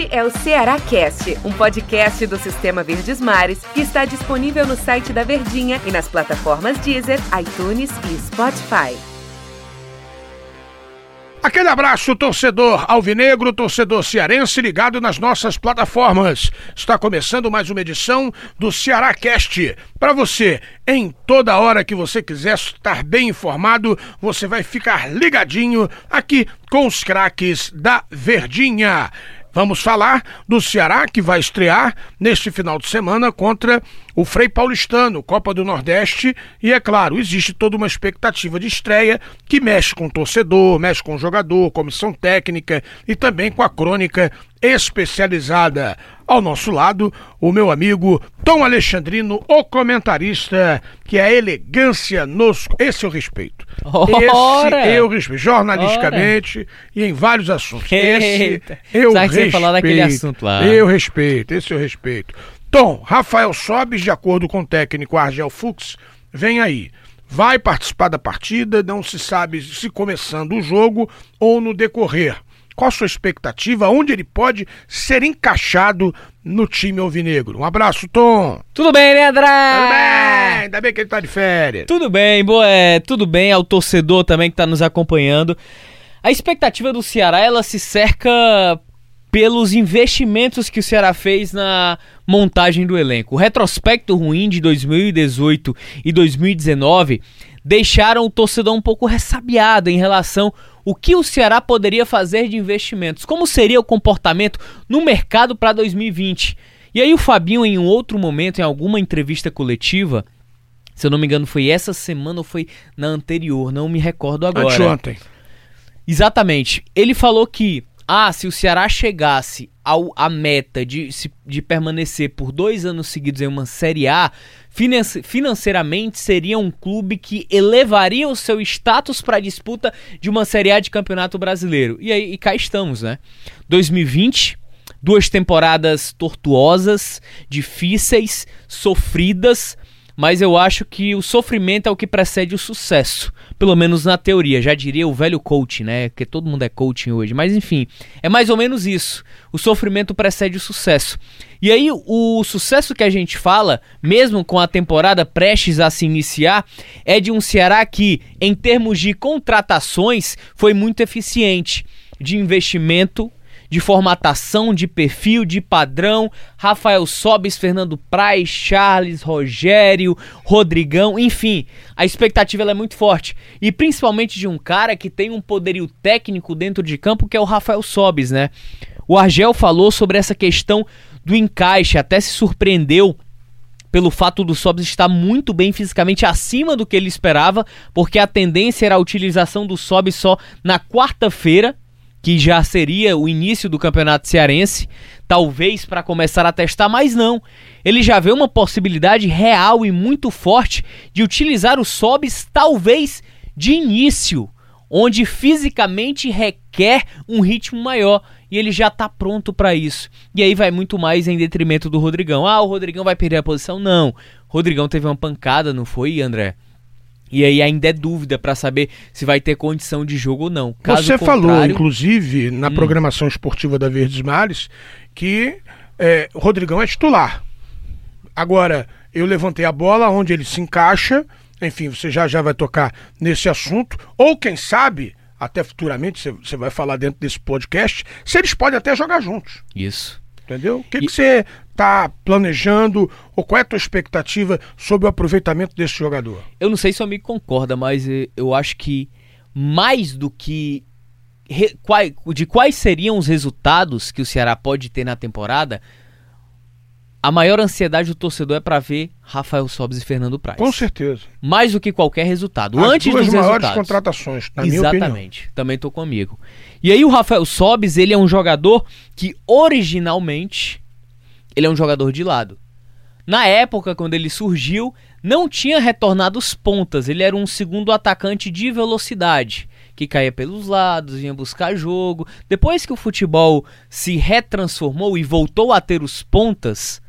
Este é o Ceará Cast, um podcast do Sistema Verdes Mares que está disponível no site da Verdinha e nas plataformas Deezer, iTunes e Spotify. Aquele abraço, torcedor alvinegro, torcedor cearense ligado nas nossas plataformas. Está começando mais uma edição do Ceará Cast. Para você, em toda hora que você quiser estar bem informado, você vai ficar ligadinho aqui com os craques da Verdinha. Vamos falar do Ceará que vai estrear neste final de semana contra o Frei Paulistano, Copa do Nordeste, e é claro, existe toda uma expectativa de estreia que mexe com o torcedor, mexe com o jogador, comissão técnica e também com a crônica especializada. Ao nosso lado, o meu amigo Tom Alexandrino, o comentarista, que é a elegância nos. Esse eu respeito. Ora. Esse eu respeito, jornalisticamente e em vários assuntos. Esse Eita. eu Sabe que você respeito. falar daquele assunto lá. Eu respeito, esse eu respeito. Tom, Rafael Sobes, de acordo com o técnico Argel Fux, vem aí. Vai participar da partida, não se sabe se começando o jogo ou no decorrer. Qual a sua expectativa? Onde ele pode ser encaixado no time alvinegro? Um abraço, Tom. Tudo bem, né, André? Tudo bem? Ainda bem que ele tá de férias. Tudo bem, boa, é, tudo bem ao torcedor também que está nos acompanhando. A expectativa do Ceará, ela se cerca pelos investimentos que o Ceará fez na montagem do elenco. O retrospecto ruim de 2018 e 2019 deixaram o torcedor um pouco ressabiado em relação o que o Ceará poderia fazer de investimentos, como seria o comportamento no mercado para 2020. E aí o Fabinho em um outro momento, em alguma entrevista coletiva, se eu não me engano foi essa semana ou foi na anterior, não me recordo agora. Anteontem. Exatamente. Ele falou que, ah, se o Ceará chegasse ao, à meta de, de permanecer por dois anos seguidos em uma Série A, finance- financeiramente seria um clube que elevaria o seu status para a disputa de uma Série A de Campeonato Brasileiro. E aí, e cá estamos, né? 2020, duas temporadas tortuosas, difíceis, sofridas, mas eu acho que o sofrimento é o que precede o sucesso. Pelo menos na teoria, já diria o velho coach, né? Porque todo mundo é coaching hoje. Mas enfim, é mais ou menos isso. O sofrimento precede o sucesso. E aí, o sucesso que a gente fala, mesmo com a temporada prestes a se iniciar, é de um Ceará que, em termos de contratações, foi muito eficiente. De investimento, de formatação, de perfil, de padrão. Rafael Sobes, Fernando Praz, Charles, Rogério, Rodrigão, enfim, a expectativa é muito forte. E principalmente de um cara que tem um poderio técnico dentro de campo, que é o Rafael Sobes, né? O Argel falou sobre essa questão do encaixe, até se surpreendeu pelo fato do Sobs estar muito bem fisicamente acima do que ele esperava, porque a tendência era a utilização do Sobs só na quarta-feira, que já seria o início do Campeonato Cearense, talvez para começar a testar, mas não. Ele já vê uma possibilidade real e muito forte de utilizar o Sobs talvez de início, onde fisicamente requer um ritmo maior e ele já tá pronto para isso. E aí vai muito mais em detrimento do Rodrigão. Ah, o Rodrigão vai perder a posição? Não. O Rodrigão teve uma pancada, não foi, André? E aí ainda é dúvida para saber se vai ter condição de jogo ou não. Caso Você falou, contrário- Hum. inclusive, na programação esportiva da Verdes Mares, que é, o Rodrigão é titular. Agora, eu levantei a bola onde ele se encaixa, enfim, você já já vai tocar nesse assunto, ou quem sabe, até futuramente, você vai falar dentro desse podcast, se eles podem até jogar juntos. Isso. Entendeu? O que, que você está planejando, ou qual é a tua expectativa sobre o aproveitamento desse jogador? Eu não sei se o amigo concorda, mas eh, eu acho que mais do que de quais seriam os resultados que o Ceará pode ter na temporada, a maior ansiedade do torcedor é para ver Rafael Sobes e Fernando Praz. Com certeza. Mais do que qualquer resultado. As Antes duas dos maiores resultados. contratações, na. Exatamente. Também tô com amigo. E aí o Rafael Sobes, ele é um jogador que originalmente ele é um jogador de lado. Na época quando ele surgiu, não tinha retornado os pontas, ele era um segundo atacante de velocidade, que caía pelos lados, vinha buscar jogo. Depois que o futebol se retransformou e voltou a ter os pontas,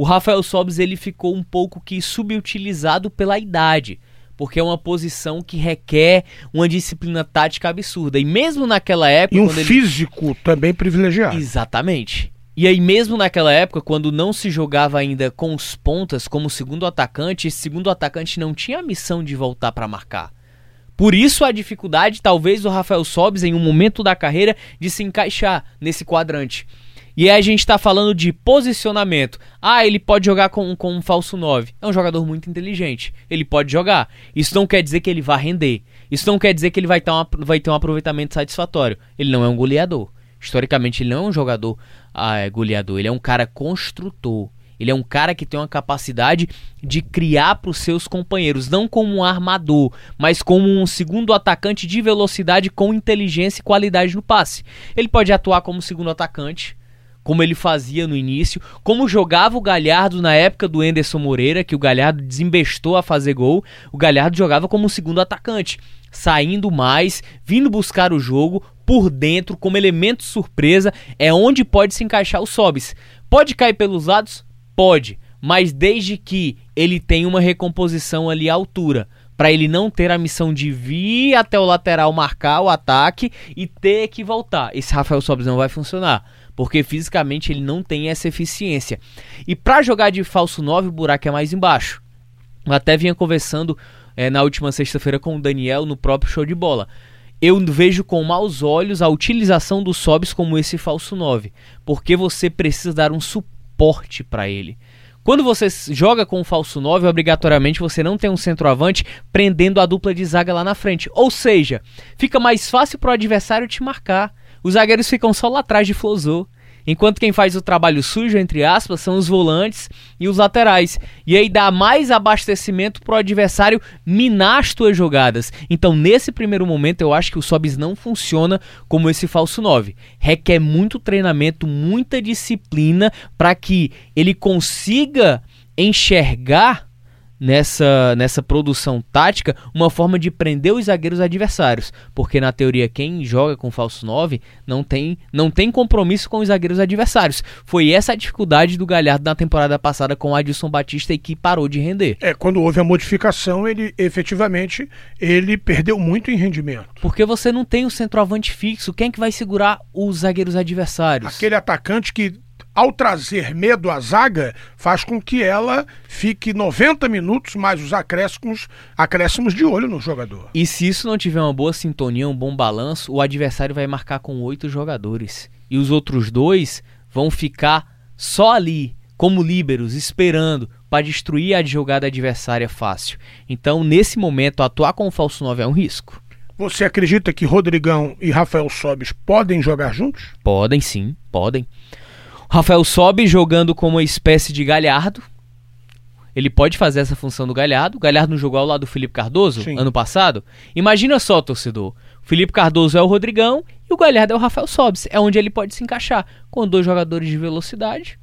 o Rafael Sobes ele ficou um pouco que subutilizado pela idade porque é uma posição que requer uma disciplina tática absurda. E mesmo naquela época. E um físico ele... também privilegiado. Exatamente. E aí, mesmo naquela época, quando não se jogava ainda com os pontas como segundo atacante, esse segundo atacante não tinha a missão de voltar para marcar. Por isso a dificuldade, talvez, do Rafael Sobis em um momento da carreira de se encaixar nesse quadrante. E aí a gente está falando de posicionamento. Ah, ele pode jogar com, com um falso 9. É um jogador muito inteligente. Ele pode jogar. Isso não quer dizer que ele vai render. Isso não quer dizer que ele vai ter, uma, vai ter um aproveitamento satisfatório. Ele não é um goleador. Historicamente, ele não é um jogador ah, é goleador. Ele é um cara construtor. Ele é um cara que tem uma capacidade de criar para os seus companheiros, não como um armador, mas como um segundo atacante de velocidade com inteligência e qualidade no passe. Ele pode atuar como segundo atacante, como ele fazia no início, como jogava o Galhardo na época do Enderson Moreira, que o Galhardo desembestou a fazer gol, o Galhardo jogava como segundo atacante, saindo mais, vindo buscar o jogo por dentro como elemento surpresa, é onde pode se encaixar o Sobis. Pode cair pelos lados? Pode, mas desde que ele tenha uma recomposição ali à altura para ele não ter a missão de vir até o lateral marcar o ataque e ter que voltar. Esse Rafael Sobis não vai funcionar porque fisicamente ele não tem essa eficiência. E para jogar de falso 9, o buraco é mais embaixo. Eu até vinha conversando é, na última sexta-feira com o Daniel no próprio show de bola. Eu vejo com maus olhos a utilização do Sobs como esse falso 9, porque você precisa dar um suporte para ele. Quando você joga com o falso 9, obrigatoriamente você não tem um centroavante prendendo a dupla de zaga lá na frente. Ou seja, fica mais fácil para o adversário te marcar. Os zagueiros ficam só lá atrás de Flozô. Enquanto quem faz o trabalho sujo, entre aspas, são os volantes e os laterais. E aí dá mais abastecimento pro adversário minar as tuas jogadas. Então, nesse primeiro momento, eu acho que o Sobis não funciona como esse falso 9. Requer muito treinamento, muita disciplina para que ele consiga enxergar nessa, nessa produção tática uma forma de prender os zagueiros adversários, porque na teoria quem joga com falso 9 não tem, não tem compromisso com os zagueiros adversários. Foi essa a dificuldade do Galhardo na temporada passada com o Adilson Batista e que parou de render. É, quando houve a modificação, ele efetivamente ele perdeu muito em rendimento. Porque você não tem o centroavante fixo, quem é que vai segurar os zagueiros adversários? Aquele atacante que ao trazer medo à zaga, faz com que ela fique 90 minutos mais os acréscimos, acréscimos de olho no jogador. E se isso não tiver uma boa sintonia, um bom balanço, o adversário vai marcar com oito jogadores. E os outros dois vão ficar só ali, como líberos, esperando para destruir a jogada adversária fácil. Então, nesse momento, atuar com o falso 9 é um risco. Você acredita que Rodrigão e Rafael Sobes podem jogar juntos? Podem sim, podem. Rafael sobe jogando como uma espécie de galhardo. Ele pode fazer essa função do galhardo. O galhardo não jogou ao lado do Felipe Cardoso Sim. ano passado. Imagina só, torcedor. O Felipe Cardoso é o Rodrigão e o galhardo é o Rafael Sobis. É onde ele pode se encaixar com dois jogadores de velocidade.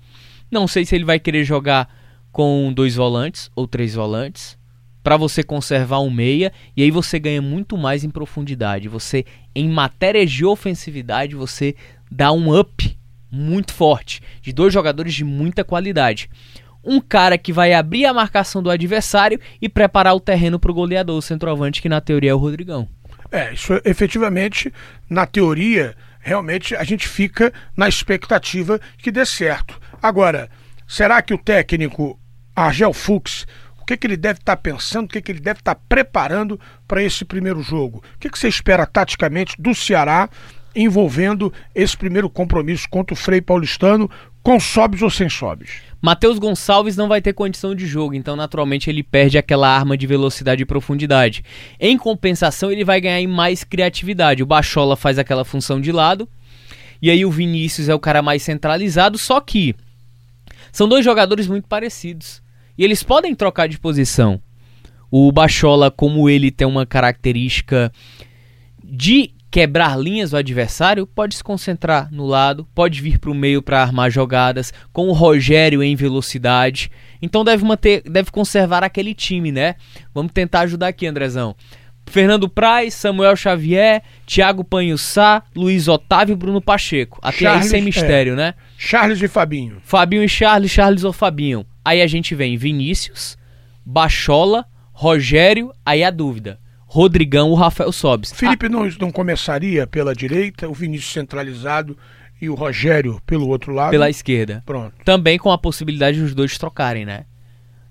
Não sei se ele vai querer jogar com dois volantes ou três volantes para você conservar um meia e aí você ganha muito mais em profundidade. Você em matérias de ofensividade você dá um up muito forte, de dois jogadores de muita qualidade. Um cara que vai abrir a marcação do adversário e preparar o terreno para o goleador, o centroavante, que na teoria é o Rodrigão. É, isso efetivamente, na teoria, realmente a gente fica na expectativa que dê certo. Agora, será que o técnico Argel Fux o que, que ele deve estar tá pensando, o que, que ele deve estar tá preparando para esse primeiro jogo? O que, que você espera taticamente do Ceará envolvendo esse primeiro compromisso contra o Frei Paulistano, com sobes ou sem sobes. Matheus Gonçalves não vai ter condição de jogo, então naturalmente ele perde aquela arma de velocidade e profundidade. Em compensação, ele vai ganhar em mais criatividade. O Bachola faz aquela função de lado, e aí o Vinícius é o cara mais centralizado, só que são dois jogadores muito parecidos. E eles podem trocar de posição. O Bachola, como ele tem uma característica de quebrar linhas do adversário, pode se concentrar no lado, pode vir para o meio para armar jogadas, com o Rogério em velocidade. Então deve manter, deve conservar aquele time, né? Vamos tentar ajudar aqui, Andrezão. Fernando Praz, Samuel Xavier, Thiago Panhussá, Luiz Otávio e Bruno Pacheco. Até Charles, aí sem mistério, é. né? Charles e Fabinho. Fabinho e Charles, Charles ou Fabinho. Aí a gente vem Vinícius, Bachola, Rogério, aí a dúvida. Rodrigão ou Rafael Sobis. Felipe não, não começaria pela direita, o Vinícius centralizado e o Rogério pelo outro lado? Pela esquerda. Pronto. Também com a possibilidade dos dois trocarem, né?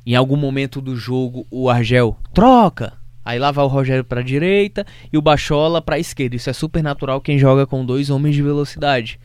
Em algum momento do jogo, o Argel troca. Aí lá vai o Rogério pra direita e o Bachola pra esquerda. Isso é super natural quem joga com dois homens de velocidade.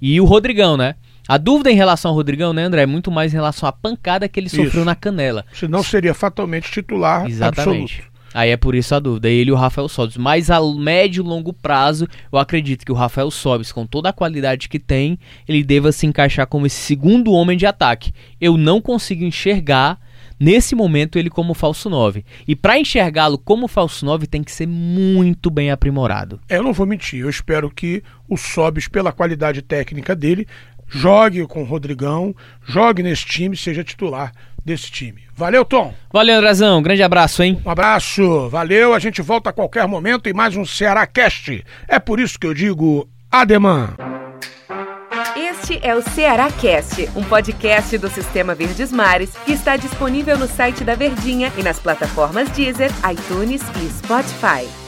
E o Rodrigão, né? A dúvida em relação ao Rodrigão, né, André? É muito mais em relação à pancada que ele sofreu Isso. na canela. Senão seria fatalmente titular Exatamente. absoluto. Aí é por isso a dúvida. Ele e o Rafael Sobis. Mas a médio e longo prazo, eu acredito que o Rafael Sobis, com toda a qualidade que tem, ele deva se encaixar como esse segundo homem de ataque. Eu não consigo enxergar nesse momento ele como falso 9. E para enxergá-lo como falso 9 tem que ser muito bem aprimorado. Eu não vou mentir, eu espero que o Sobis, pela qualidade técnica dele, jogue com o Rodrigão, jogue nesse time, seja titular desse time. Valeu, Tom. Valeu, Andrezão. Grande abraço, hein? Um abraço, valeu. A gente volta a qualquer momento em mais um Ceará Cast. É por isso que eu digo ademã. Este é o Ceará Cast, um podcast do Sistema Verdes Mares que está disponível no site da Verdinha e nas plataformas Deezer, iTunes e Spotify.